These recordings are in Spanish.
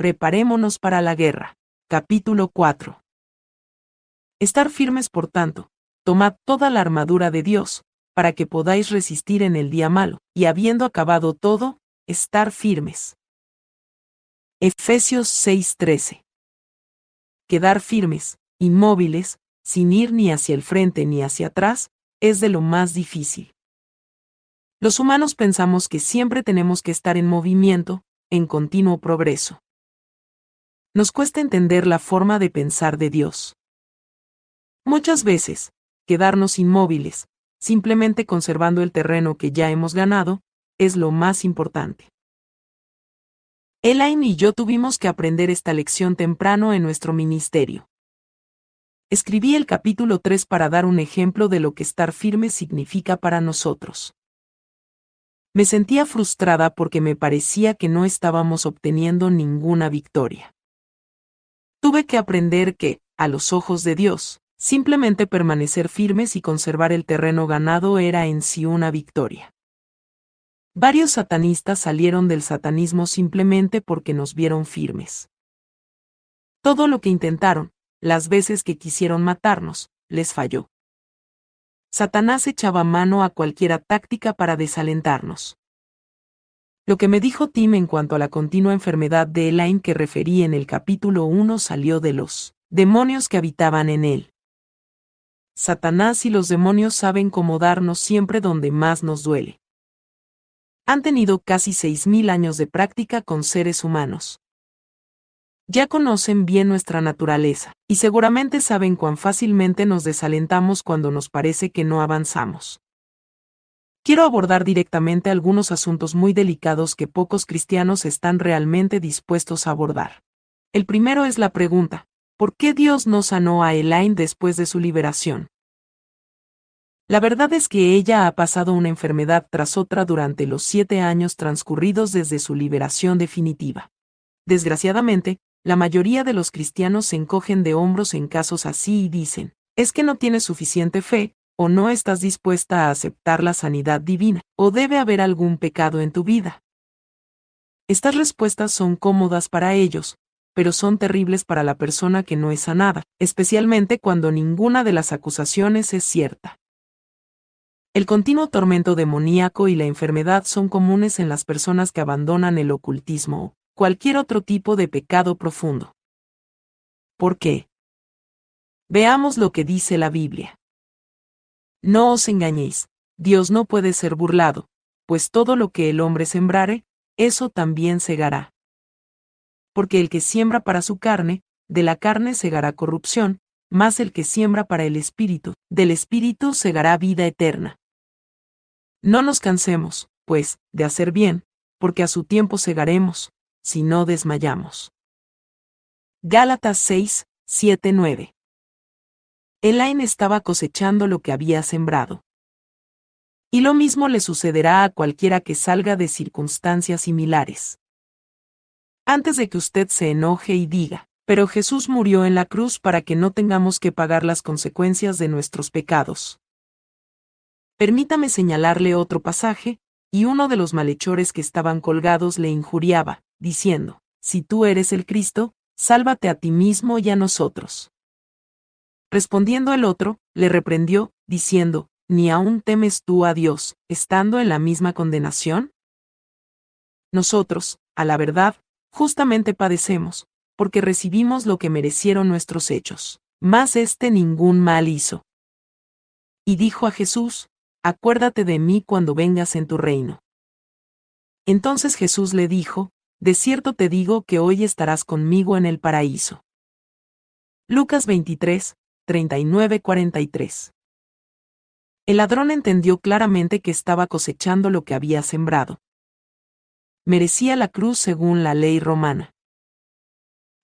Preparémonos para la guerra. Capítulo 4. Estar firmes, por tanto, tomad toda la armadura de Dios, para que podáis resistir en el día malo, y habiendo acabado todo, estar firmes. Efesios 6:13. Quedar firmes, inmóviles, sin ir ni hacia el frente ni hacia atrás, es de lo más difícil. Los humanos pensamos que siempre tenemos que estar en movimiento, en continuo progreso. Nos cuesta entender la forma de pensar de Dios. Muchas veces, quedarnos inmóviles, simplemente conservando el terreno que ya hemos ganado, es lo más importante. Elaine y yo tuvimos que aprender esta lección temprano en nuestro ministerio. Escribí el capítulo 3 para dar un ejemplo de lo que estar firme significa para nosotros. Me sentía frustrada porque me parecía que no estábamos obteniendo ninguna victoria. Tuve que aprender que, a los ojos de Dios, simplemente permanecer firmes y conservar el terreno ganado era en sí una victoria. Varios satanistas salieron del satanismo simplemente porque nos vieron firmes. Todo lo que intentaron, las veces que quisieron matarnos, les falló. Satanás echaba mano a cualquiera táctica para desalentarnos. Lo que me dijo Tim en cuanto a la continua enfermedad de Elaine que referí en el capítulo 1 salió de los demonios que habitaban en él. Satanás y los demonios saben cómo darnos siempre donde más nos duele. Han tenido casi 6.000 años de práctica con seres humanos ya conocen bien nuestra naturaleza, y seguramente saben cuán fácilmente nos desalentamos cuando nos parece que no avanzamos. Quiero abordar directamente algunos asuntos muy delicados que pocos cristianos están realmente dispuestos a abordar. El primero es la pregunta, ¿por qué Dios no sanó a Elaine después de su liberación? La verdad es que ella ha pasado una enfermedad tras otra durante los siete años transcurridos desde su liberación definitiva. Desgraciadamente, la mayoría de los cristianos se encogen de hombros en casos así y dicen, es que no tienes suficiente fe, o no estás dispuesta a aceptar la sanidad divina, o debe haber algún pecado en tu vida. Estas respuestas son cómodas para ellos, pero son terribles para la persona que no es sanada, especialmente cuando ninguna de las acusaciones es cierta. El continuo tormento demoníaco y la enfermedad son comunes en las personas que abandonan el ocultismo cualquier otro tipo de pecado profundo. ¿Por qué? Veamos lo que dice la Biblia. No os engañéis, Dios no puede ser burlado, pues todo lo que el hombre sembrare, eso también segará. Porque el que siembra para su carne, de la carne segará corrupción, mas el que siembra para el Espíritu, del Espíritu segará vida eterna. No nos cansemos, pues, de hacer bien, porque a su tiempo segaremos, si no desmayamos. Gálatas 6, 7, 9. Elaine estaba cosechando lo que había sembrado. Y lo mismo le sucederá a cualquiera que salga de circunstancias similares. Antes de que usted se enoje y diga, pero Jesús murió en la cruz para que no tengamos que pagar las consecuencias de nuestros pecados. Permítame señalarle otro pasaje, y uno de los malhechores que estaban colgados le injuriaba, diciendo, Si tú eres el Cristo, sálvate a ti mismo y a nosotros. Respondiendo el otro, le reprendió, diciendo, ¿Ni aún temes tú a Dios, estando en la misma condenación? Nosotros, a la verdad, justamente padecemos, porque recibimos lo que merecieron nuestros hechos, mas éste ningún mal hizo. Y dijo a Jesús, Acuérdate de mí cuando vengas en tu reino. Entonces Jesús le dijo, De cierto te digo que hoy estarás conmigo en el paraíso. Lucas 23, 39-43. El ladrón entendió claramente que estaba cosechando lo que había sembrado. Merecía la cruz según la ley romana.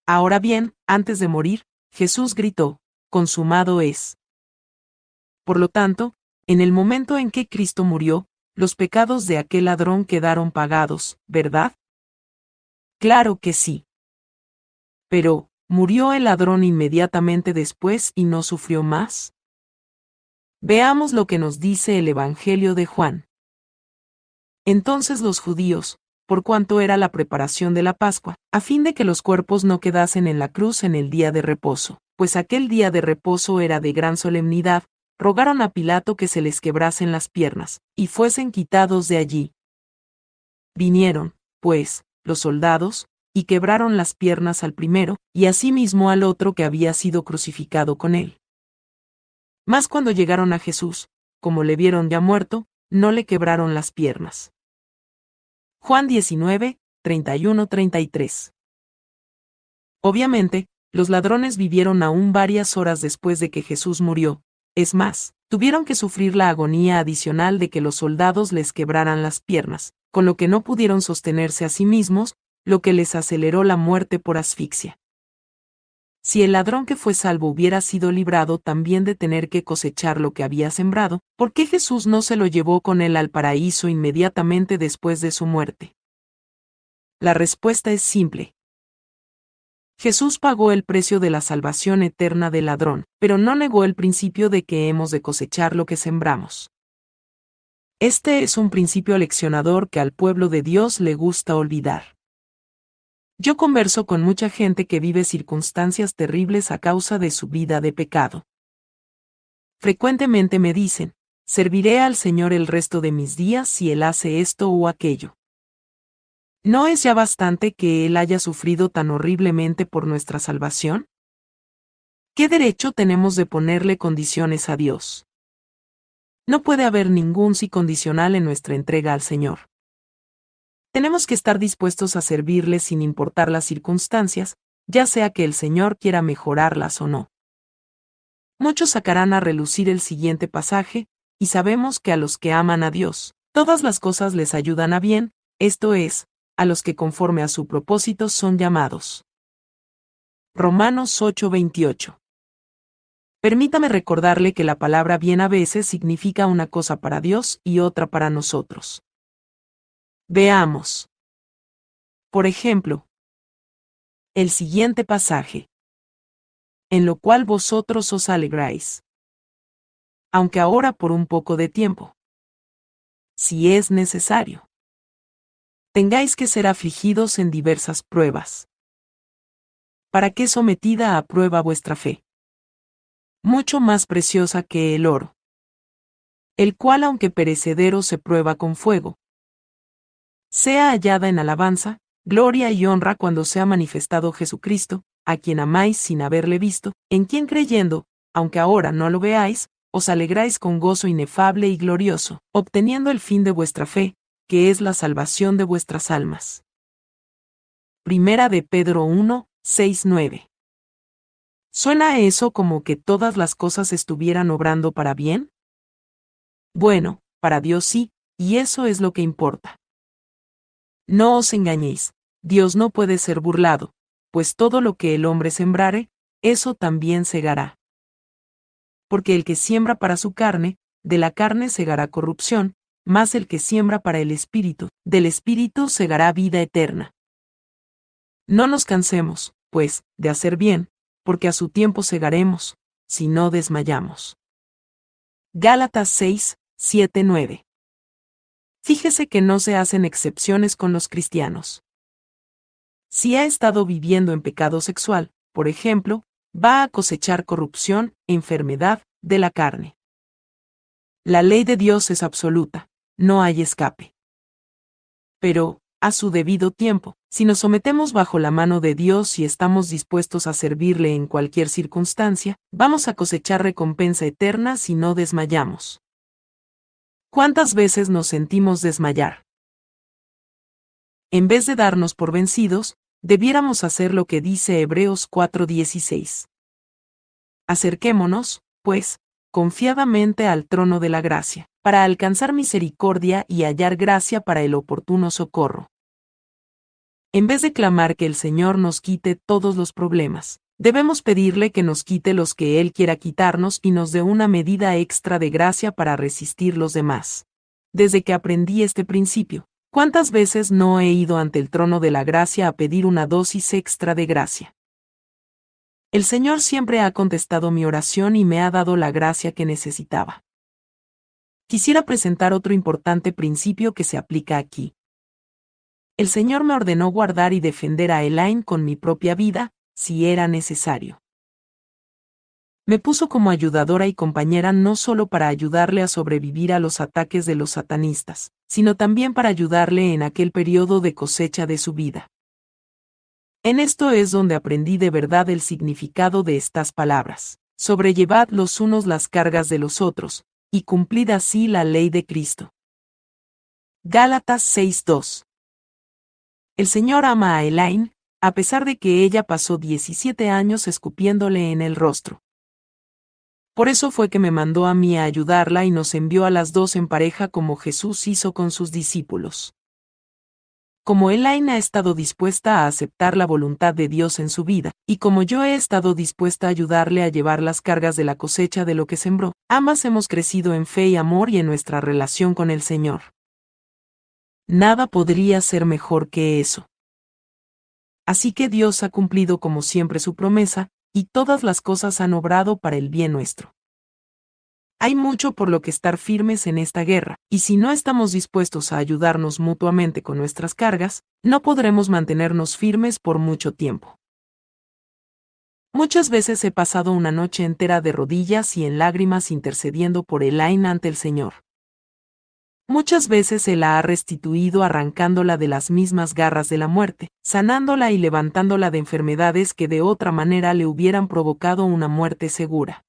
Ahora bien, antes de morir, Jesús gritó, Consumado es. Por lo tanto, en el momento en que Cristo murió, los pecados de aquel ladrón quedaron pagados, ¿verdad? Claro que sí. Pero, ¿murió el ladrón inmediatamente después y no sufrió más? Veamos lo que nos dice el Evangelio de Juan. Entonces los judíos, por cuanto era la preparación de la Pascua, a fin de que los cuerpos no quedasen en la cruz en el día de reposo, pues aquel día de reposo era de gran solemnidad, rogaron a Pilato que se les quebrasen las piernas, y fuesen quitados de allí. Vinieron, pues, los soldados, y quebraron las piernas al primero, y asimismo al otro que había sido crucificado con él. Mas cuando llegaron a Jesús, como le vieron ya muerto, no le quebraron las piernas. Juan 19, 31-33. Obviamente, los ladrones vivieron aún varias horas después de que Jesús murió, es más, tuvieron que sufrir la agonía adicional de que los soldados les quebraran las piernas, con lo que no pudieron sostenerse a sí mismos, lo que les aceleró la muerte por asfixia. Si el ladrón que fue salvo hubiera sido librado también de tener que cosechar lo que había sembrado, ¿por qué Jesús no se lo llevó con él al paraíso inmediatamente después de su muerte? La respuesta es simple. Jesús pagó el precio de la salvación eterna del ladrón, pero no negó el principio de que hemos de cosechar lo que sembramos. Este es un principio leccionador que al pueblo de Dios le gusta olvidar. Yo converso con mucha gente que vive circunstancias terribles a causa de su vida de pecado. Frecuentemente me dicen, serviré al Señor el resto de mis días si Él hace esto o aquello. ¿No es ya bastante que Él haya sufrido tan horriblemente por nuestra salvación? ¿Qué derecho tenemos de ponerle condiciones a Dios? No puede haber ningún sí condicional en nuestra entrega al Señor. Tenemos que estar dispuestos a servirle sin importar las circunstancias, ya sea que el Señor quiera mejorarlas o no. Muchos sacarán a relucir el siguiente pasaje, y sabemos que a los que aman a Dios, todas las cosas les ayudan a bien, esto es, a los que conforme a su propósito son llamados. Romanos 8:28 Permítame recordarle que la palabra bien a veces significa una cosa para Dios y otra para nosotros. Veamos. Por ejemplo, el siguiente pasaje. En lo cual vosotros os alegráis. Aunque ahora por un poco de tiempo. Si es necesario. Tengáis que ser afligidos en diversas pruebas. ¿Para qué sometida a prueba vuestra fe? Mucho más preciosa que el oro. El cual aunque perecedero se prueba con fuego sea hallada en alabanza, gloria y honra cuando sea manifestado Jesucristo, a quien amáis sin haberle visto, en quien creyendo, aunque ahora no lo veáis, os alegráis con gozo inefable y glorioso, obteniendo el fin de vuestra fe, que es la salvación de vuestras almas. Primera de Pedro 1, 6, 9. ¿Suena eso como que todas las cosas estuvieran obrando para bien? Bueno, para Dios sí, y eso es lo que importa. No os engañéis, Dios no puede ser burlado, pues todo lo que el hombre sembrare, eso también segará. Porque el que siembra para su carne, de la carne segará corrupción, mas el que siembra para el Espíritu, del Espíritu segará vida eterna. No nos cansemos, pues, de hacer bien, porque a su tiempo segaremos, si no desmayamos. Gálatas 6, 7, 9. Fíjese que no se hacen excepciones con los cristianos. Si ha estado viviendo en pecado sexual, por ejemplo, va a cosechar corrupción, enfermedad, de la carne. La ley de Dios es absoluta, no hay escape. Pero, a su debido tiempo, si nos sometemos bajo la mano de Dios y estamos dispuestos a servirle en cualquier circunstancia, vamos a cosechar recompensa eterna si no desmayamos. ¿Cuántas veces nos sentimos desmayar? En vez de darnos por vencidos, debiéramos hacer lo que dice Hebreos 4:16. Acerquémonos, pues, confiadamente al trono de la gracia, para alcanzar misericordia y hallar gracia para el oportuno socorro. En vez de clamar que el Señor nos quite todos los problemas, Debemos pedirle que nos quite los que Él quiera quitarnos y nos dé una medida extra de gracia para resistir los demás. Desde que aprendí este principio, ¿cuántas veces no he ido ante el trono de la gracia a pedir una dosis extra de gracia? El Señor siempre ha contestado mi oración y me ha dado la gracia que necesitaba. Quisiera presentar otro importante principio que se aplica aquí. El Señor me ordenó guardar y defender a Elaine con mi propia vida, si era necesario. Me puso como ayudadora y compañera no solo para ayudarle a sobrevivir a los ataques de los satanistas, sino también para ayudarle en aquel periodo de cosecha de su vida. En esto es donde aprendí de verdad el significado de estas palabras. Sobrellevad los unos las cargas de los otros, y cumplid así la ley de Cristo. Gálatas 6:2 El Señor ama a Elaine, a pesar de que ella pasó 17 años escupiéndole en el rostro. Por eso fue que me mandó a mí a ayudarla y nos envió a las dos en pareja como Jesús hizo con sus discípulos. Como Elaine ha estado dispuesta a aceptar la voluntad de Dios en su vida, y como yo he estado dispuesta a ayudarle a llevar las cargas de la cosecha de lo que sembró, ambas hemos crecido en fe y amor y en nuestra relación con el Señor. Nada podría ser mejor que eso. Así que Dios ha cumplido como siempre su promesa, y todas las cosas han obrado para el bien nuestro. Hay mucho por lo que estar firmes en esta guerra, y si no estamos dispuestos a ayudarnos mutuamente con nuestras cargas, no podremos mantenernos firmes por mucho tiempo. Muchas veces he pasado una noche entera de rodillas y en lágrimas intercediendo por Elaine ante el Señor. Muchas veces se la ha restituido arrancándola de las mismas garras de la muerte, sanándola y levantándola de enfermedades que de otra manera le hubieran provocado una muerte segura.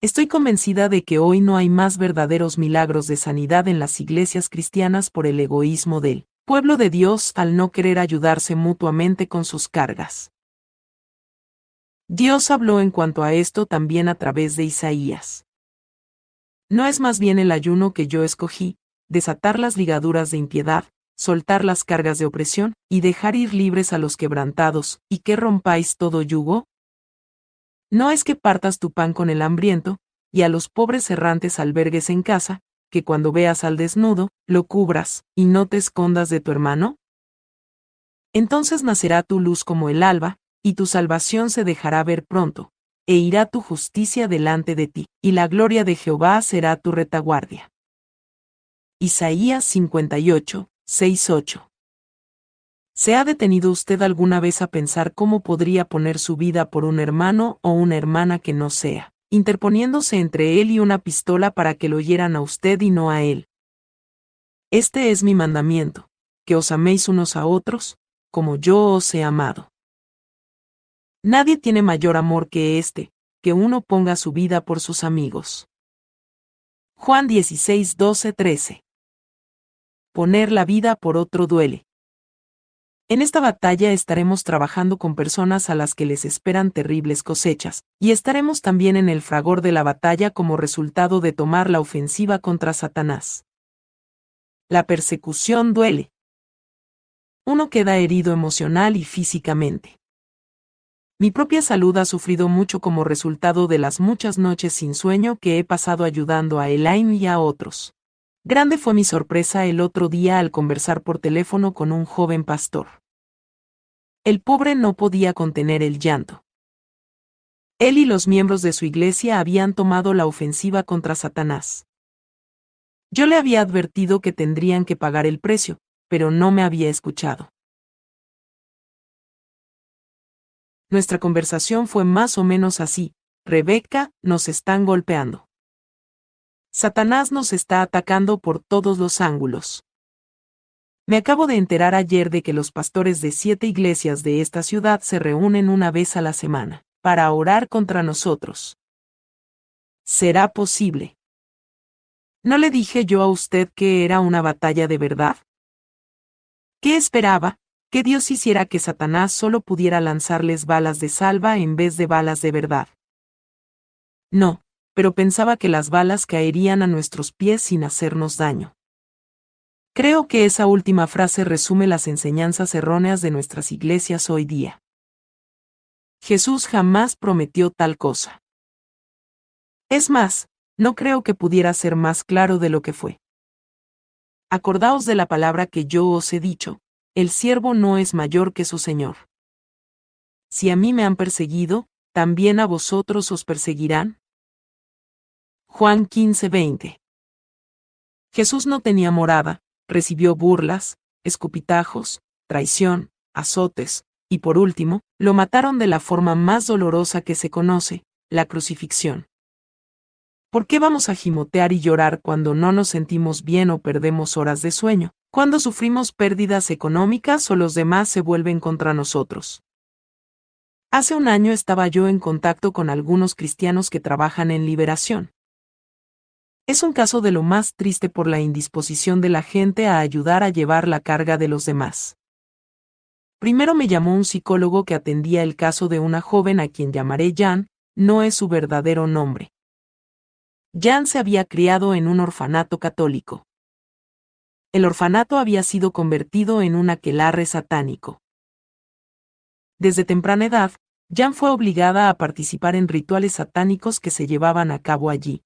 Estoy convencida de que hoy no hay más verdaderos milagros de sanidad en las iglesias cristianas por el egoísmo del pueblo de Dios al no querer ayudarse mutuamente con sus cargas. Dios habló en cuanto a esto también a través de Isaías. ¿No es más bien el ayuno que yo escogí, desatar las ligaduras de impiedad, soltar las cargas de opresión, y dejar ir libres a los quebrantados, y que rompáis todo yugo? No es que partas tu pan con el hambriento, y a los pobres errantes albergues en casa, que cuando veas al desnudo, lo cubras, y no te escondas de tu hermano? Entonces nacerá tu luz como el alba, y tu salvación se dejará ver pronto, e irá tu justicia delante de ti, y la gloria de Jehová será tu retaguardia. Isaías 58, 6, 8. ¿Se ha detenido usted alguna vez a pensar cómo podría poner su vida por un hermano o una hermana que no sea, interponiéndose entre él y una pistola para que lo oyeran a usted y no a él? Este es mi mandamiento, que os améis unos a otros, como yo os he amado. Nadie tiene mayor amor que este, que uno ponga su vida por sus amigos. Juan 16, 12, 13. Poner la vida por otro duele. En esta batalla estaremos trabajando con personas a las que les esperan terribles cosechas, y estaremos también en el fragor de la batalla como resultado de tomar la ofensiva contra Satanás. La persecución duele. Uno queda herido emocional y físicamente. Mi propia salud ha sufrido mucho como resultado de las muchas noches sin sueño que he pasado ayudando a Elaine y a otros. Grande fue mi sorpresa el otro día al conversar por teléfono con un joven pastor. El pobre no podía contener el llanto. Él y los miembros de su iglesia habían tomado la ofensiva contra Satanás. Yo le había advertido que tendrían que pagar el precio, pero no me había escuchado. Nuestra conversación fue más o menos así. Rebeca, nos están golpeando. Satanás nos está atacando por todos los ángulos. Me acabo de enterar ayer de que los pastores de siete iglesias de esta ciudad se reúnen una vez a la semana, para orar contra nosotros. ¿Será posible? ¿No le dije yo a usted que era una batalla de verdad? ¿Qué esperaba? Que Dios hiciera que Satanás solo pudiera lanzarles balas de salva en vez de balas de verdad. No, pero pensaba que las balas caerían a nuestros pies sin hacernos daño. Creo que esa última frase resume las enseñanzas erróneas de nuestras iglesias hoy día. Jesús jamás prometió tal cosa. Es más, no creo que pudiera ser más claro de lo que fue. Acordaos de la palabra que yo os he dicho, el siervo no es mayor que su Señor. Si a mí me han perseguido, ¿también a vosotros os perseguirán? Juan 15:20 Jesús no tenía morada, recibió burlas, escupitajos, traición, azotes, y por último, lo mataron de la forma más dolorosa que se conoce, la crucifixión. ¿Por qué vamos a gimotear y llorar cuando no nos sentimos bien o perdemos horas de sueño, cuando sufrimos pérdidas económicas o los demás se vuelven contra nosotros? Hace un año estaba yo en contacto con algunos cristianos que trabajan en liberación. Es un caso de lo más triste por la indisposición de la gente a ayudar a llevar la carga de los demás. Primero me llamó un psicólogo que atendía el caso de una joven a quien llamaré Jan, no es su verdadero nombre. Jan se había criado en un orfanato católico. El orfanato había sido convertido en un aquelarre satánico. Desde temprana edad, Jan fue obligada a participar en rituales satánicos que se llevaban a cabo allí.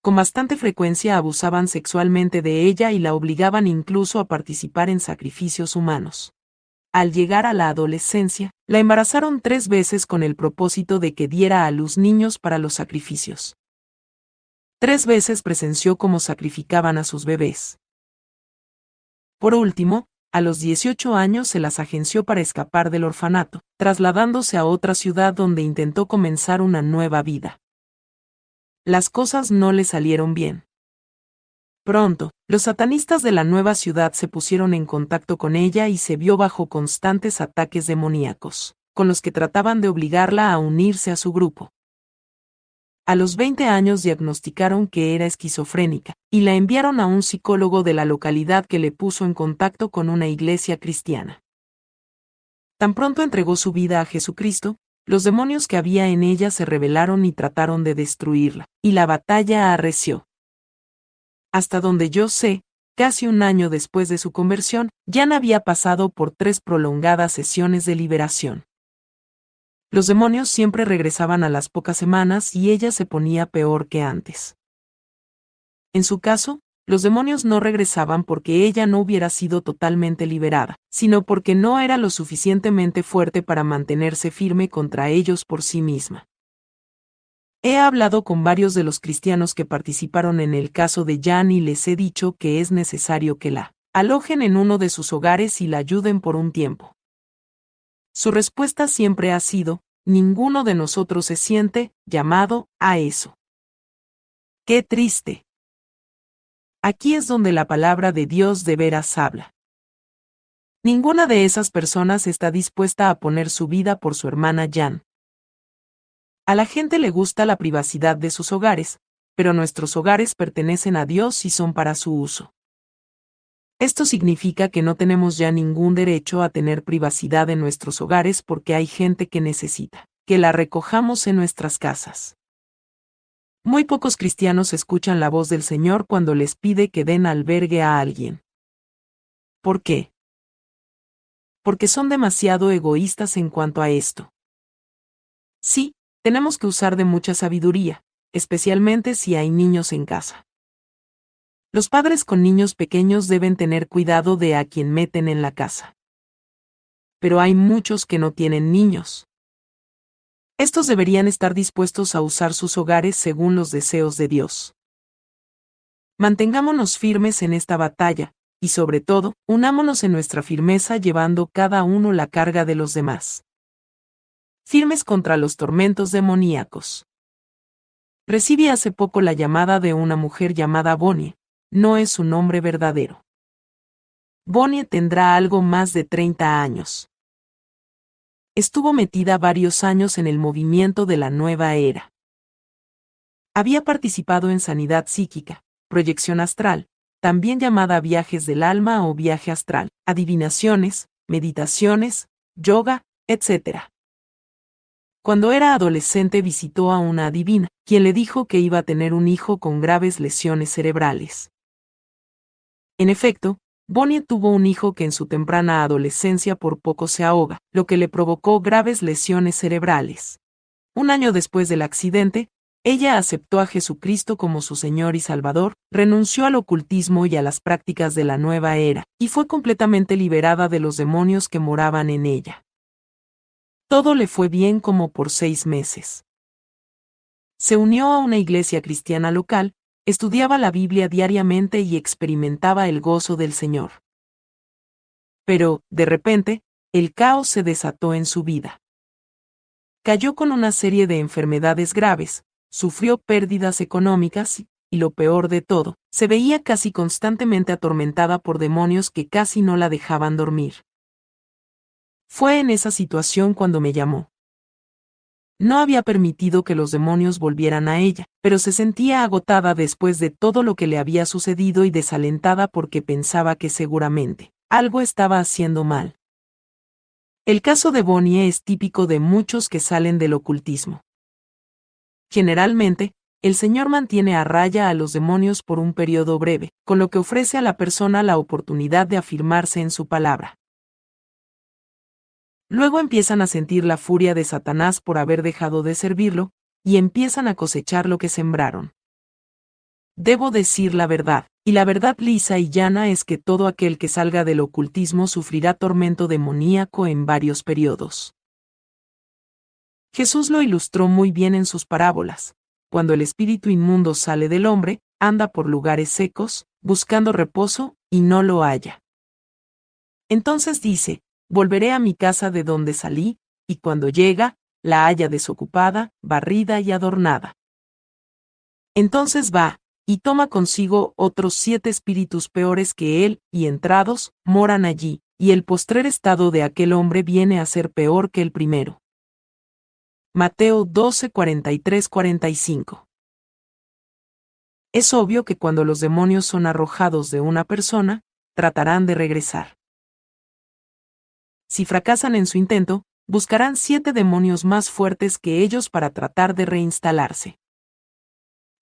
Con bastante frecuencia abusaban sexualmente de ella y la obligaban incluso a participar en sacrificios humanos. Al llegar a la adolescencia, la embarazaron tres veces con el propósito de que diera a luz niños para los sacrificios. Tres veces presenció cómo sacrificaban a sus bebés. Por último, a los 18 años se las agenció para escapar del orfanato, trasladándose a otra ciudad donde intentó comenzar una nueva vida. Las cosas no le salieron bien. Pronto, los satanistas de la nueva ciudad se pusieron en contacto con ella y se vio bajo constantes ataques demoníacos, con los que trataban de obligarla a unirse a su grupo. A los 20 años diagnosticaron que era esquizofrénica, y la enviaron a un psicólogo de la localidad que le puso en contacto con una iglesia cristiana. Tan pronto entregó su vida a Jesucristo, los demonios que había en ella se rebelaron y trataron de destruirla, y la batalla arreció. Hasta donde yo sé, casi un año después de su conversión, Jan había pasado por tres prolongadas sesiones de liberación. Los demonios siempre regresaban a las pocas semanas y ella se ponía peor que antes. En su caso, los demonios no regresaban porque ella no hubiera sido totalmente liberada, sino porque no era lo suficientemente fuerte para mantenerse firme contra ellos por sí misma. He hablado con varios de los cristianos que participaron en el caso de Jan y les he dicho que es necesario que la alojen en uno de sus hogares y la ayuden por un tiempo. Su respuesta siempre ha sido, ninguno de nosotros se siente llamado a eso. Qué triste. Aquí es donde la palabra de Dios de veras habla. Ninguna de esas personas está dispuesta a poner su vida por su hermana Jan. A la gente le gusta la privacidad de sus hogares, pero nuestros hogares pertenecen a Dios y son para su uso. Esto significa que no tenemos ya ningún derecho a tener privacidad en nuestros hogares porque hay gente que necesita que la recojamos en nuestras casas. Muy pocos cristianos escuchan la voz del Señor cuando les pide que den albergue a alguien. ¿Por qué? Porque son demasiado egoístas en cuanto a esto. Sí, tenemos que usar de mucha sabiduría, especialmente si hay niños en casa. Los padres con niños pequeños deben tener cuidado de a quien meten en la casa. Pero hay muchos que no tienen niños. Estos deberían estar dispuestos a usar sus hogares según los deseos de Dios. Mantengámonos firmes en esta batalla, y sobre todo, unámonos en nuestra firmeza llevando cada uno la carga de los demás. Firmes contra los tormentos demoníacos. Recibí hace poco la llamada de una mujer llamada Bonnie, no es su nombre verdadero. Bonnie tendrá algo más de 30 años. Estuvo metida varios años en el movimiento de la nueva era. Había participado en sanidad psíquica, proyección astral, también llamada viajes del alma o viaje astral, adivinaciones, meditaciones, yoga, etc. Cuando era adolescente visitó a una adivina, quien le dijo que iba a tener un hijo con graves lesiones cerebrales. En efecto, Bonnie tuvo un hijo que en su temprana adolescencia por poco se ahoga, lo que le provocó graves lesiones cerebrales. Un año después del accidente, ella aceptó a Jesucristo como su Señor y Salvador, renunció al ocultismo y a las prácticas de la nueva era, y fue completamente liberada de los demonios que moraban en ella. Todo le fue bien como por seis meses. Se unió a una iglesia cristiana local, estudiaba la Biblia diariamente y experimentaba el gozo del Señor. Pero, de repente, el caos se desató en su vida. Cayó con una serie de enfermedades graves, sufrió pérdidas económicas y, lo peor de todo, se veía casi constantemente atormentada por demonios que casi no la dejaban dormir. Fue en esa situación cuando me llamó. No había permitido que los demonios volvieran a ella, pero se sentía agotada después de todo lo que le había sucedido y desalentada porque pensaba que seguramente algo estaba haciendo mal. El caso de Bonnie es típico de muchos que salen del ocultismo. Generalmente, el Señor mantiene a raya a los demonios por un periodo breve, con lo que ofrece a la persona la oportunidad de afirmarse en su palabra. Luego empiezan a sentir la furia de Satanás por haber dejado de servirlo, y empiezan a cosechar lo que sembraron. Debo decir la verdad, y la verdad lisa y llana es que todo aquel que salga del ocultismo sufrirá tormento demoníaco en varios periodos. Jesús lo ilustró muy bien en sus parábolas. Cuando el espíritu inmundo sale del hombre, anda por lugares secos, buscando reposo, y no lo halla. Entonces dice, volveré a mi casa de donde salí, y cuando llega, la haya desocupada, barrida y adornada. Entonces va, y toma consigo otros siete espíritus peores que él, y entrados, moran allí, y el postrer estado de aquel hombre viene a ser peor que el primero. Mateo 12, 45. Es obvio que cuando los demonios son arrojados de una persona, tratarán de regresar. Si fracasan en su intento, buscarán siete demonios más fuertes que ellos para tratar de reinstalarse.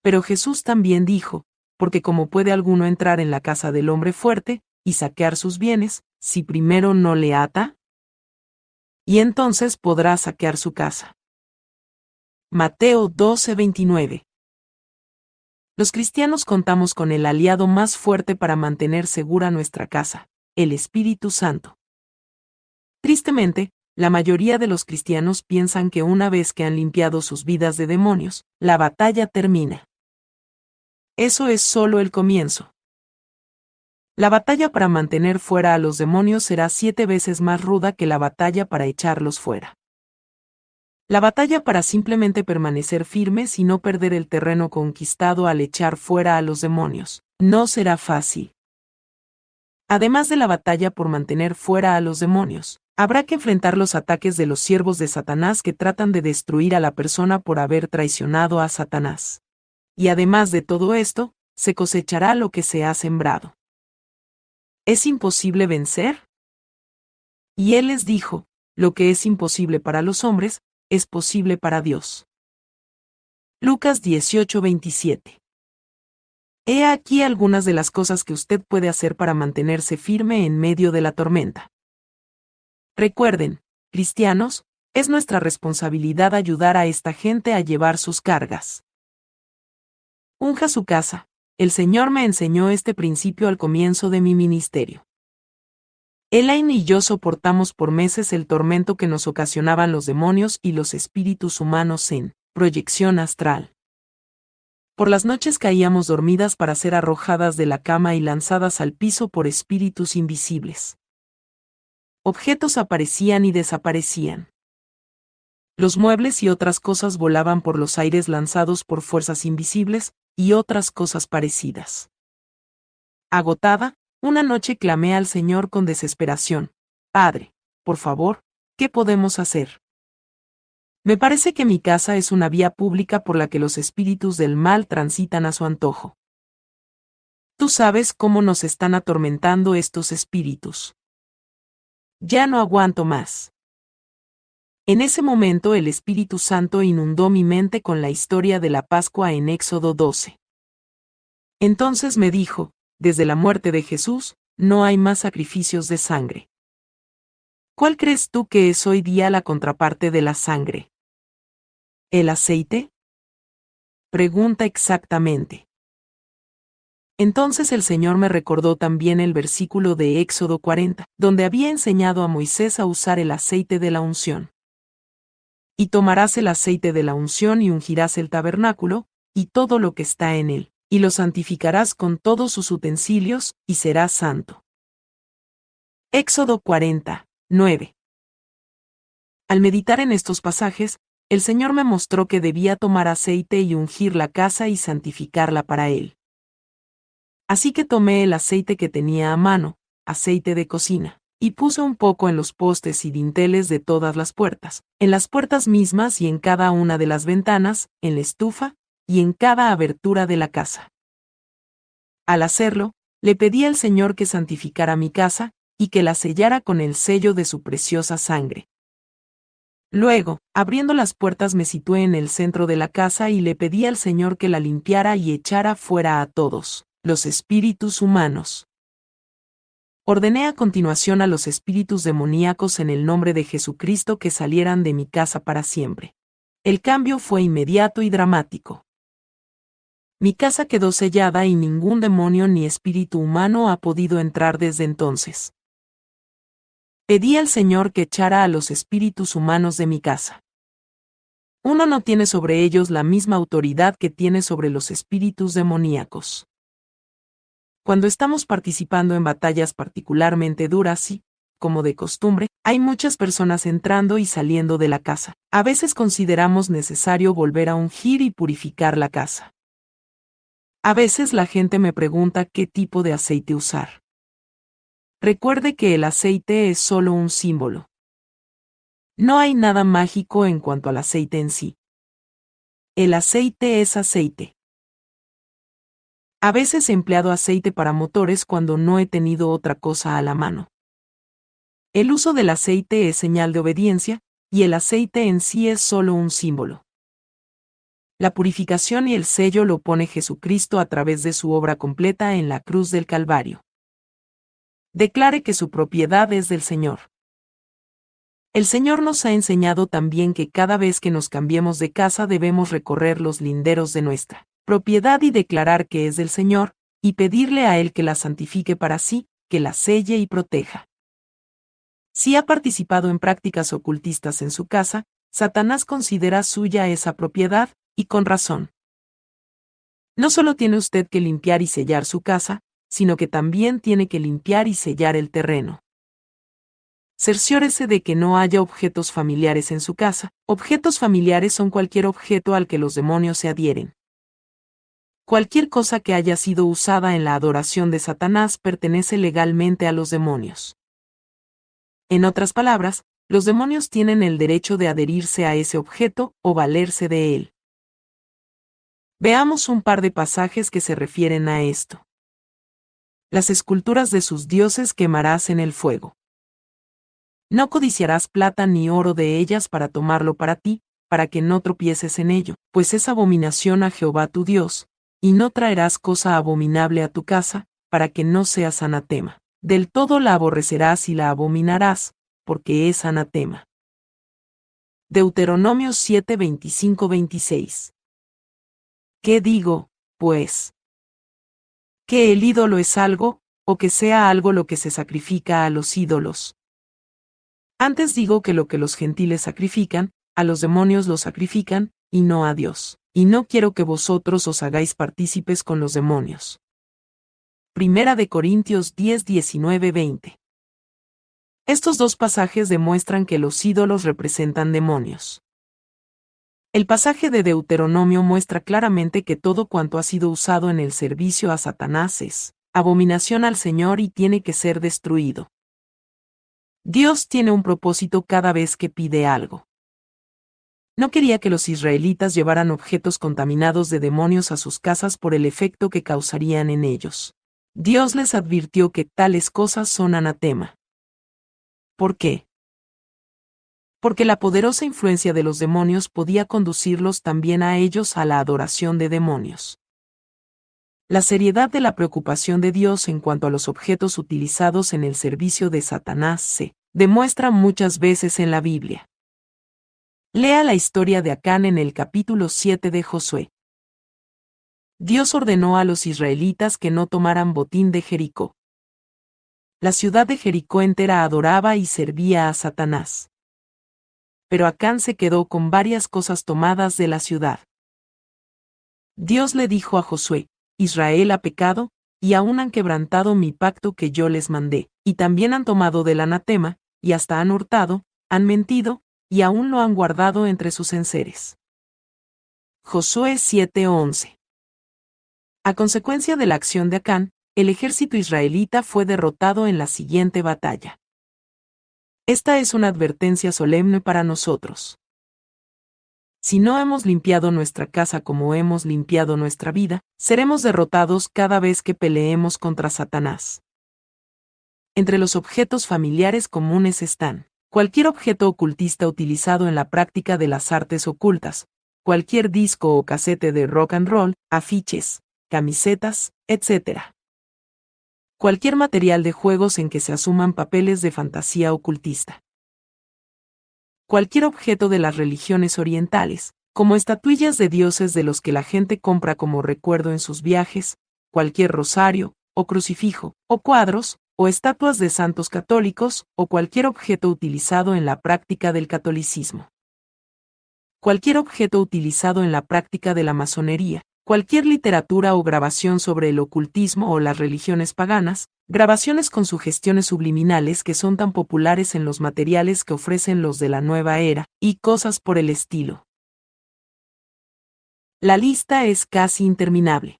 Pero Jesús también dijo, porque como puede alguno entrar en la casa del hombre fuerte, y saquear sus bienes, si primero no le ata? Y entonces podrá saquear su casa. Mateo 12:29 Los cristianos contamos con el aliado más fuerte para mantener segura nuestra casa, el Espíritu Santo. Tristemente, la mayoría de los cristianos piensan que una vez que han limpiado sus vidas de demonios, la batalla termina. Eso es solo el comienzo. La batalla para mantener fuera a los demonios será siete veces más ruda que la batalla para echarlos fuera. La batalla para simplemente permanecer firmes y no perder el terreno conquistado al echar fuera a los demonios, no será fácil. Además de la batalla por mantener fuera a los demonios, Habrá que enfrentar los ataques de los siervos de Satanás que tratan de destruir a la persona por haber traicionado a Satanás. Y además de todo esto, se cosechará lo que se ha sembrado. ¿Es imposible vencer? Y él les dijo, lo que es imposible para los hombres, es posible para Dios. Lucas 18:27 He aquí algunas de las cosas que usted puede hacer para mantenerse firme en medio de la tormenta. Recuerden, cristianos, es nuestra responsabilidad ayudar a esta gente a llevar sus cargas. Unja su casa. El Señor me enseñó este principio al comienzo de mi ministerio. Elaine y yo soportamos por meses el tormento que nos ocasionaban los demonios y los espíritus humanos en proyección astral. Por las noches caíamos dormidas para ser arrojadas de la cama y lanzadas al piso por espíritus invisibles objetos aparecían y desaparecían. Los muebles y otras cosas volaban por los aires lanzados por fuerzas invisibles, y otras cosas parecidas. Agotada, una noche clamé al Señor con desesperación. Padre, por favor, ¿qué podemos hacer? Me parece que mi casa es una vía pública por la que los espíritus del mal transitan a su antojo. Tú sabes cómo nos están atormentando estos espíritus. Ya no aguanto más. En ese momento el Espíritu Santo inundó mi mente con la historia de la Pascua en Éxodo 12. Entonces me dijo, desde la muerte de Jesús, no hay más sacrificios de sangre. ¿Cuál crees tú que es hoy día la contraparte de la sangre? ¿El aceite? Pregunta exactamente. Entonces el Señor me recordó también el versículo de Éxodo 40, donde había enseñado a Moisés a usar el aceite de la unción. Y tomarás el aceite de la unción y ungirás el tabernáculo, y todo lo que está en él, y lo santificarás con todos sus utensilios, y será santo. Éxodo 40, 9. Al meditar en estos pasajes, el Señor me mostró que debía tomar aceite y ungir la casa y santificarla para Él. Así que tomé el aceite que tenía a mano, aceite de cocina, y puse un poco en los postes y dinteles de todas las puertas, en las puertas mismas y en cada una de las ventanas, en la estufa, y en cada abertura de la casa. Al hacerlo, le pedí al Señor que santificara mi casa, y que la sellara con el sello de su preciosa sangre. Luego, abriendo las puertas me situé en el centro de la casa y le pedí al Señor que la limpiara y echara fuera a todos, los espíritus humanos. Ordené a continuación a los espíritus demoníacos en el nombre de Jesucristo que salieran de mi casa para siempre. El cambio fue inmediato y dramático. Mi casa quedó sellada y ningún demonio ni espíritu humano ha podido entrar desde entonces. Pedí al Señor que echara a los espíritus humanos de mi casa. Uno no tiene sobre ellos la misma autoridad que tiene sobre los espíritus demoníacos. Cuando estamos participando en batallas particularmente duras y, como de costumbre, hay muchas personas entrando y saliendo de la casa. A veces consideramos necesario volver a ungir y purificar la casa. A veces la gente me pregunta qué tipo de aceite usar. Recuerde que el aceite es solo un símbolo. No hay nada mágico en cuanto al aceite en sí. El aceite es aceite. A veces he empleado aceite para motores cuando no he tenido otra cosa a la mano. El uso del aceite es señal de obediencia, y el aceite en sí es solo un símbolo. La purificación y el sello lo pone Jesucristo a través de su obra completa en la cruz del Calvario declare que su propiedad es del Señor. El Señor nos ha enseñado también que cada vez que nos cambiemos de casa debemos recorrer los linderos de nuestra propiedad y declarar que es del Señor, y pedirle a Él que la santifique para sí, que la selle y proteja. Si ha participado en prácticas ocultistas en su casa, Satanás considera suya esa propiedad, y con razón. No solo tiene usted que limpiar y sellar su casa, sino que también tiene que limpiar y sellar el terreno. Cerciórese de que no haya objetos familiares en su casa. Objetos familiares son cualquier objeto al que los demonios se adhieren. Cualquier cosa que haya sido usada en la adoración de Satanás pertenece legalmente a los demonios. En otras palabras, los demonios tienen el derecho de adherirse a ese objeto o valerse de él. Veamos un par de pasajes que se refieren a esto las esculturas de sus dioses quemarás en el fuego. No codiciarás plata ni oro de ellas para tomarlo para ti, para que no tropieces en ello, pues es abominación a Jehová tu Dios, y no traerás cosa abominable a tu casa, para que no seas anatema. Del todo la aborrecerás y la abominarás, porque es anatema. Deuteronomio 7, 26. ¿Qué digo, pues? que el ídolo es algo, o que sea algo lo que se sacrifica a los ídolos. Antes digo que lo que los gentiles sacrifican, a los demonios lo sacrifican, y no a Dios, y no quiero que vosotros os hagáis partícipes con los demonios. Primera de Corintios 10, 19, 20. Estos dos pasajes demuestran que los ídolos representan demonios. El pasaje de Deuteronomio muestra claramente que todo cuanto ha sido usado en el servicio a Satanás es abominación al Señor y tiene que ser destruido. Dios tiene un propósito cada vez que pide algo. No quería que los israelitas llevaran objetos contaminados de demonios a sus casas por el efecto que causarían en ellos. Dios les advirtió que tales cosas son anatema. ¿Por qué? porque la poderosa influencia de los demonios podía conducirlos también a ellos a la adoración de demonios. La seriedad de la preocupación de Dios en cuanto a los objetos utilizados en el servicio de Satanás se demuestra muchas veces en la Biblia. Lea la historia de Acán en el capítulo 7 de Josué. Dios ordenó a los israelitas que no tomaran botín de Jericó. La ciudad de Jericó entera adoraba y servía a Satanás pero Acán se quedó con varias cosas tomadas de la ciudad. Dios le dijo a Josué, Israel ha pecado, y aún han quebrantado mi pacto que yo les mandé, y también han tomado del anatema, y hasta han hurtado, han mentido, y aún lo han guardado entre sus enseres. Josué 7:11 A consecuencia de la acción de Acán, el ejército israelita fue derrotado en la siguiente batalla. Esta es una advertencia solemne para nosotros. Si no hemos limpiado nuestra casa como hemos limpiado nuestra vida, seremos derrotados cada vez que peleemos contra Satanás. Entre los objetos familiares comunes están cualquier objeto ocultista utilizado en la práctica de las artes ocultas, cualquier disco o casete de rock and roll, afiches, camisetas, etc. Cualquier material de juegos en que se asuman papeles de fantasía ocultista cualquier objeto de las religiones orientales, como estatuillas de dioses de los que la gente compra como recuerdo en sus viajes, cualquier rosario, o crucifijo, o cuadros, o estatuas de santos católicos, o cualquier objeto utilizado en la práctica del catolicismo. Cualquier objeto utilizado en la práctica de la masonería, cualquier literatura o grabación sobre el ocultismo o las religiones paganas, grabaciones con sugestiones subliminales que son tan populares en los materiales que ofrecen los de la nueva era, y cosas por el estilo. La lista es casi interminable.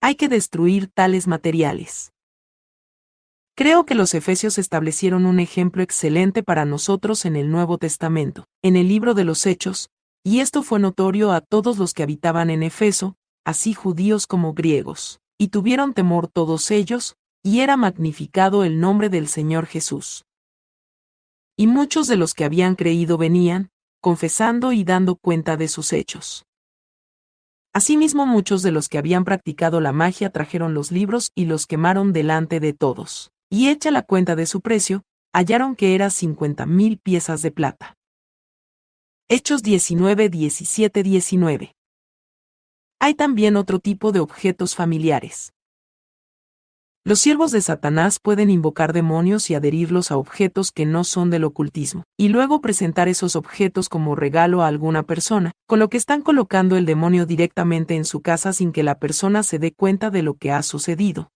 Hay que destruir tales materiales. Creo que los efesios establecieron un ejemplo excelente para nosotros en el Nuevo Testamento, en el libro de los Hechos, y esto fue notorio a todos los que habitaban en Efeso, así judíos como griegos, y tuvieron temor todos ellos, y era magnificado el nombre del Señor Jesús. Y muchos de los que habían creído venían, confesando y dando cuenta de sus hechos. Asimismo muchos de los que habían practicado la magia trajeron los libros y los quemaron delante de todos, y hecha la cuenta de su precio, hallaron que era cincuenta mil piezas de plata. Hechos 19, 17, 19. Hay también otro tipo de objetos familiares. Los siervos de Satanás pueden invocar demonios y adherirlos a objetos que no son del ocultismo, y luego presentar esos objetos como regalo a alguna persona, con lo que están colocando el demonio directamente en su casa sin que la persona se dé cuenta de lo que ha sucedido.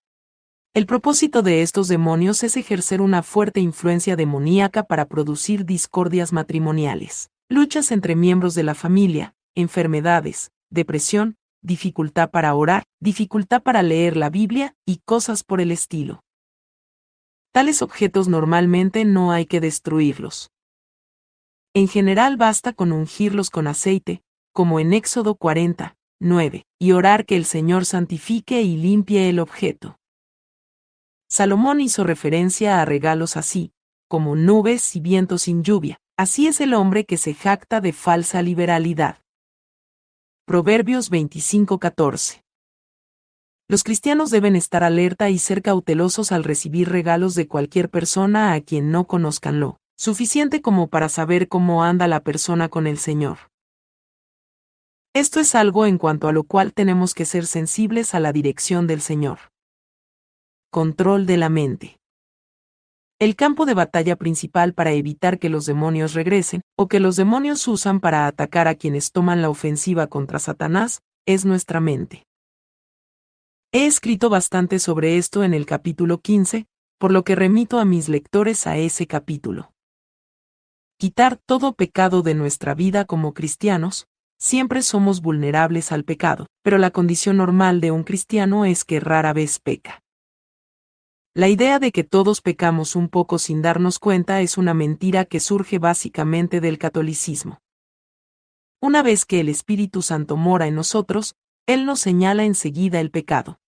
El propósito de estos demonios es ejercer una fuerte influencia demoníaca para producir discordias matrimoniales luchas entre miembros de la familia, enfermedades, depresión, dificultad para orar, dificultad para leer la Biblia y cosas por el estilo. Tales objetos normalmente no hay que destruirlos. En general basta con ungirlos con aceite, como en Éxodo 40, 9, y orar que el Señor santifique y limpie el objeto. Salomón hizo referencia a regalos así, como nubes y vientos sin lluvia, Así es el hombre que se jacta de falsa liberalidad. Proverbios 25:14. Los cristianos deben estar alerta y ser cautelosos al recibir regalos de cualquier persona a quien no conozcan lo suficiente como para saber cómo anda la persona con el Señor. Esto es algo en cuanto a lo cual tenemos que ser sensibles a la dirección del Señor. Control de la mente. El campo de batalla principal para evitar que los demonios regresen, o que los demonios usan para atacar a quienes toman la ofensiva contra Satanás, es nuestra mente. He escrito bastante sobre esto en el capítulo 15, por lo que remito a mis lectores a ese capítulo. Quitar todo pecado de nuestra vida como cristianos, siempre somos vulnerables al pecado, pero la condición normal de un cristiano es que rara vez peca. La idea de que todos pecamos un poco sin darnos cuenta es una mentira que surge básicamente del catolicismo. Una vez que el Espíritu Santo mora en nosotros, Él nos señala enseguida el pecado.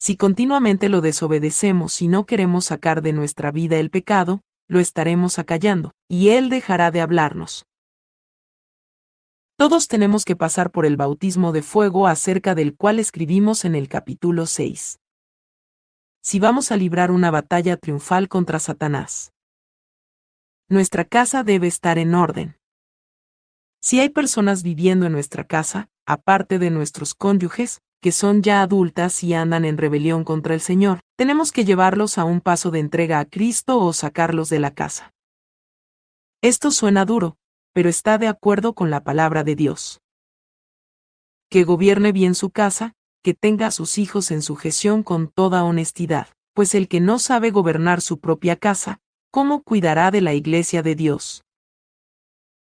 Si continuamente lo desobedecemos y no queremos sacar de nuestra vida el pecado, lo estaremos acallando, y Él dejará de hablarnos. Todos tenemos que pasar por el bautismo de fuego acerca del cual escribimos en el capítulo 6 si vamos a librar una batalla triunfal contra Satanás. Nuestra casa debe estar en orden. Si hay personas viviendo en nuestra casa, aparte de nuestros cónyuges, que son ya adultas y andan en rebelión contra el Señor, tenemos que llevarlos a un paso de entrega a Cristo o sacarlos de la casa. Esto suena duro, pero está de acuerdo con la palabra de Dios. Que gobierne bien su casa, que tenga a sus hijos en sujeción con toda honestidad, pues el que no sabe gobernar su propia casa, ¿cómo cuidará de la iglesia de Dios?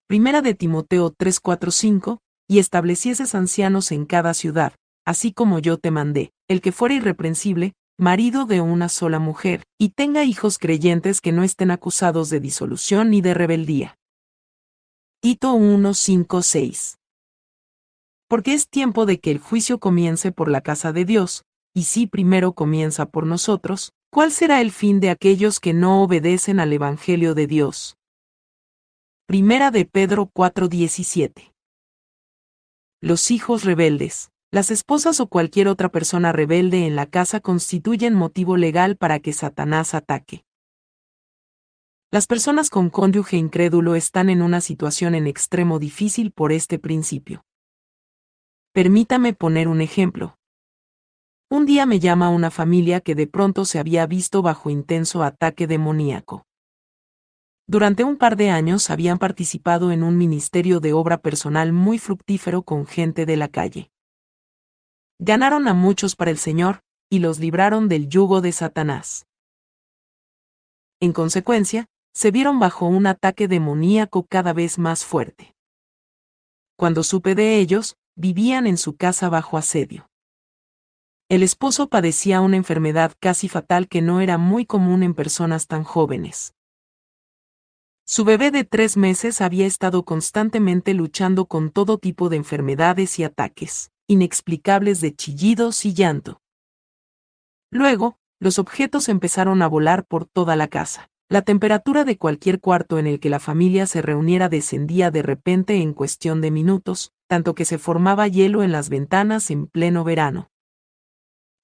Primera de Timoteo 3:4-5, y establecieses ancianos en cada ciudad, así como yo te mandé, el que fuera irreprensible, marido de una sola mujer, y tenga hijos creyentes que no estén acusados de disolución ni de rebeldía. Tito 1:5-6 Porque es tiempo de que el juicio comience por la casa de Dios, y si primero comienza por nosotros, ¿cuál será el fin de aquellos que no obedecen al Evangelio de Dios? Primera de Pedro 4:17 Los hijos rebeldes, las esposas o cualquier otra persona rebelde en la casa constituyen motivo legal para que Satanás ataque. Las personas con cónyuge incrédulo están en una situación en extremo difícil por este principio. Permítame poner un ejemplo. Un día me llama una familia que de pronto se había visto bajo intenso ataque demoníaco. Durante un par de años habían participado en un ministerio de obra personal muy fructífero con gente de la calle. Ganaron a muchos para el Señor, y los libraron del yugo de Satanás. En consecuencia, se vieron bajo un ataque demoníaco cada vez más fuerte. Cuando supe de ellos, vivían en su casa bajo asedio. El esposo padecía una enfermedad casi fatal que no era muy común en personas tan jóvenes. Su bebé de tres meses había estado constantemente luchando con todo tipo de enfermedades y ataques, inexplicables de chillidos y llanto. Luego, los objetos empezaron a volar por toda la casa. La temperatura de cualquier cuarto en el que la familia se reuniera descendía de repente en cuestión de minutos, tanto que se formaba hielo en las ventanas en pleno verano.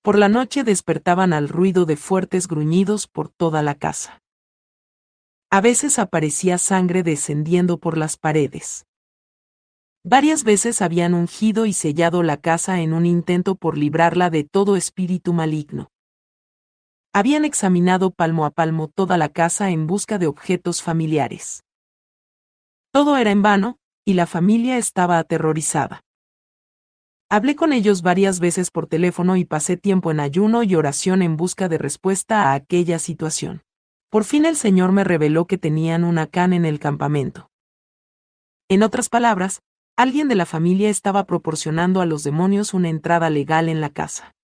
Por la noche despertaban al ruido de fuertes gruñidos por toda la casa. A veces aparecía sangre descendiendo por las paredes. Varias veces habían ungido y sellado la casa en un intento por librarla de todo espíritu maligno. Habían examinado palmo a palmo toda la casa en busca de objetos familiares. Todo era en vano, y la familia estaba aterrorizada. Hablé con ellos varias veces por teléfono y pasé tiempo en ayuno y oración en busca de respuesta a aquella situación. Por fin el Señor me reveló que tenían una can en el campamento. En otras palabras, alguien de la familia estaba proporcionando a los demonios una entrada legal en la casa.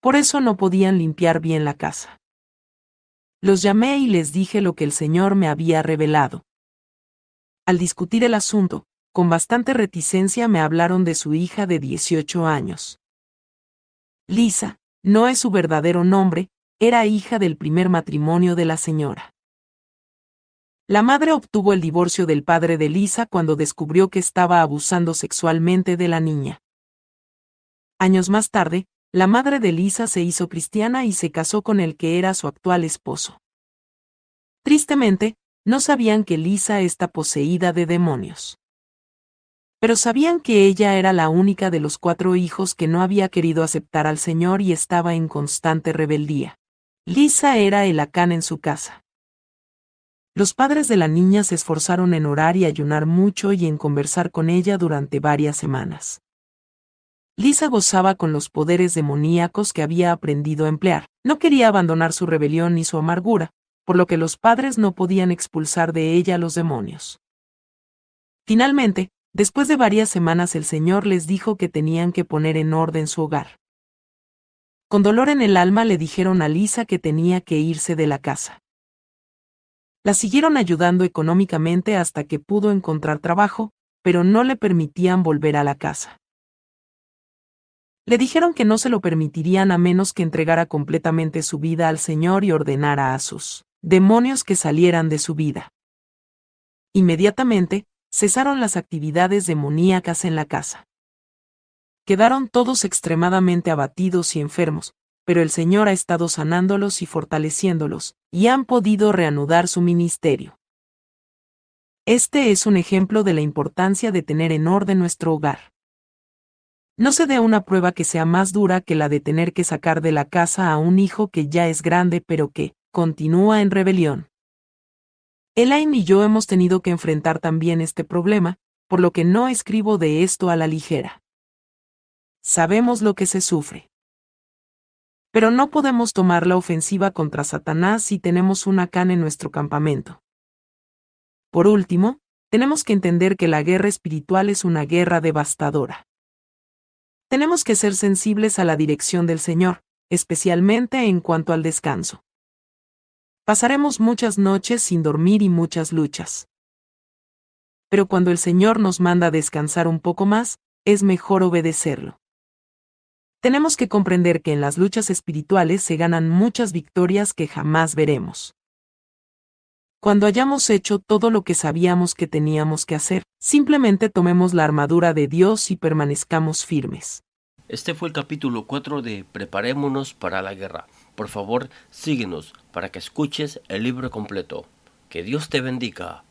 Por eso no podían limpiar bien la casa. Los llamé y les dije lo que el Señor me había revelado. Al discutir el asunto, con bastante reticencia me hablaron de su hija de 18 años. Lisa, no es su verdadero nombre, era hija del primer matrimonio de la señora. La madre obtuvo el divorcio del padre de Lisa cuando descubrió que estaba abusando sexualmente de la niña. Años más tarde, la madre de Lisa se hizo cristiana y se casó con el que era su actual esposo. Tristemente, no sabían que Lisa está poseída de demonios pero sabían que ella era la única de los cuatro hijos que no había querido aceptar al Señor y estaba en constante rebeldía. Lisa era el acán en su casa. Los padres de la niña se esforzaron en orar y ayunar mucho y en conversar con ella durante varias semanas. Lisa gozaba con los poderes demoníacos que había aprendido a emplear. No quería abandonar su rebelión ni su amargura, por lo que los padres no podían expulsar de ella los demonios. Finalmente, Después de varias semanas el Señor les dijo que tenían que poner en orden su hogar. Con dolor en el alma le dijeron a Lisa que tenía que irse de la casa. La siguieron ayudando económicamente hasta que pudo encontrar trabajo, pero no le permitían volver a la casa. Le dijeron que no se lo permitirían a menos que entregara completamente su vida al Señor y ordenara a sus demonios que salieran de su vida. Inmediatamente, cesaron las actividades demoníacas en la casa. Quedaron todos extremadamente abatidos y enfermos, pero el Señor ha estado sanándolos y fortaleciéndolos, y han podido reanudar su ministerio. Este es un ejemplo de la importancia de tener en orden nuestro hogar. No se dé una prueba que sea más dura que la de tener que sacar de la casa a un hijo que ya es grande pero que continúa en rebelión. Elaine y yo hemos tenido que enfrentar también este problema, por lo que no escribo de esto a la ligera. sabemos lo que se sufre. Pero no podemos tomar la ofensiva contra Satanás si tenemos una can en nuestro campamento. Por último, tenemos que entender que la guerra espiritual es una guerra devastadora. Tenemos que ser sensibles a la dirección del Señor, especialmente en cuanto al descanso. Pasaremos muchas noches sin dormir y muchas luchas. Pero cuando el Señor nos manda descansar un poco más, es mejor obedecerlo. Tenemos que comprender que en las luchas espirituales se ganan muchas victorias que jamás veremos. Cuando hayamos hecho todo lo que sabíamos que teníamos que hacer, simplemente tomemos la armadura de Dios y permanezcamos firmes. Este fue el capítulo 4 de Preparémonos para la guerra. Por favor, síguenos para que escuches el libro completo. Que Dios te bendiga.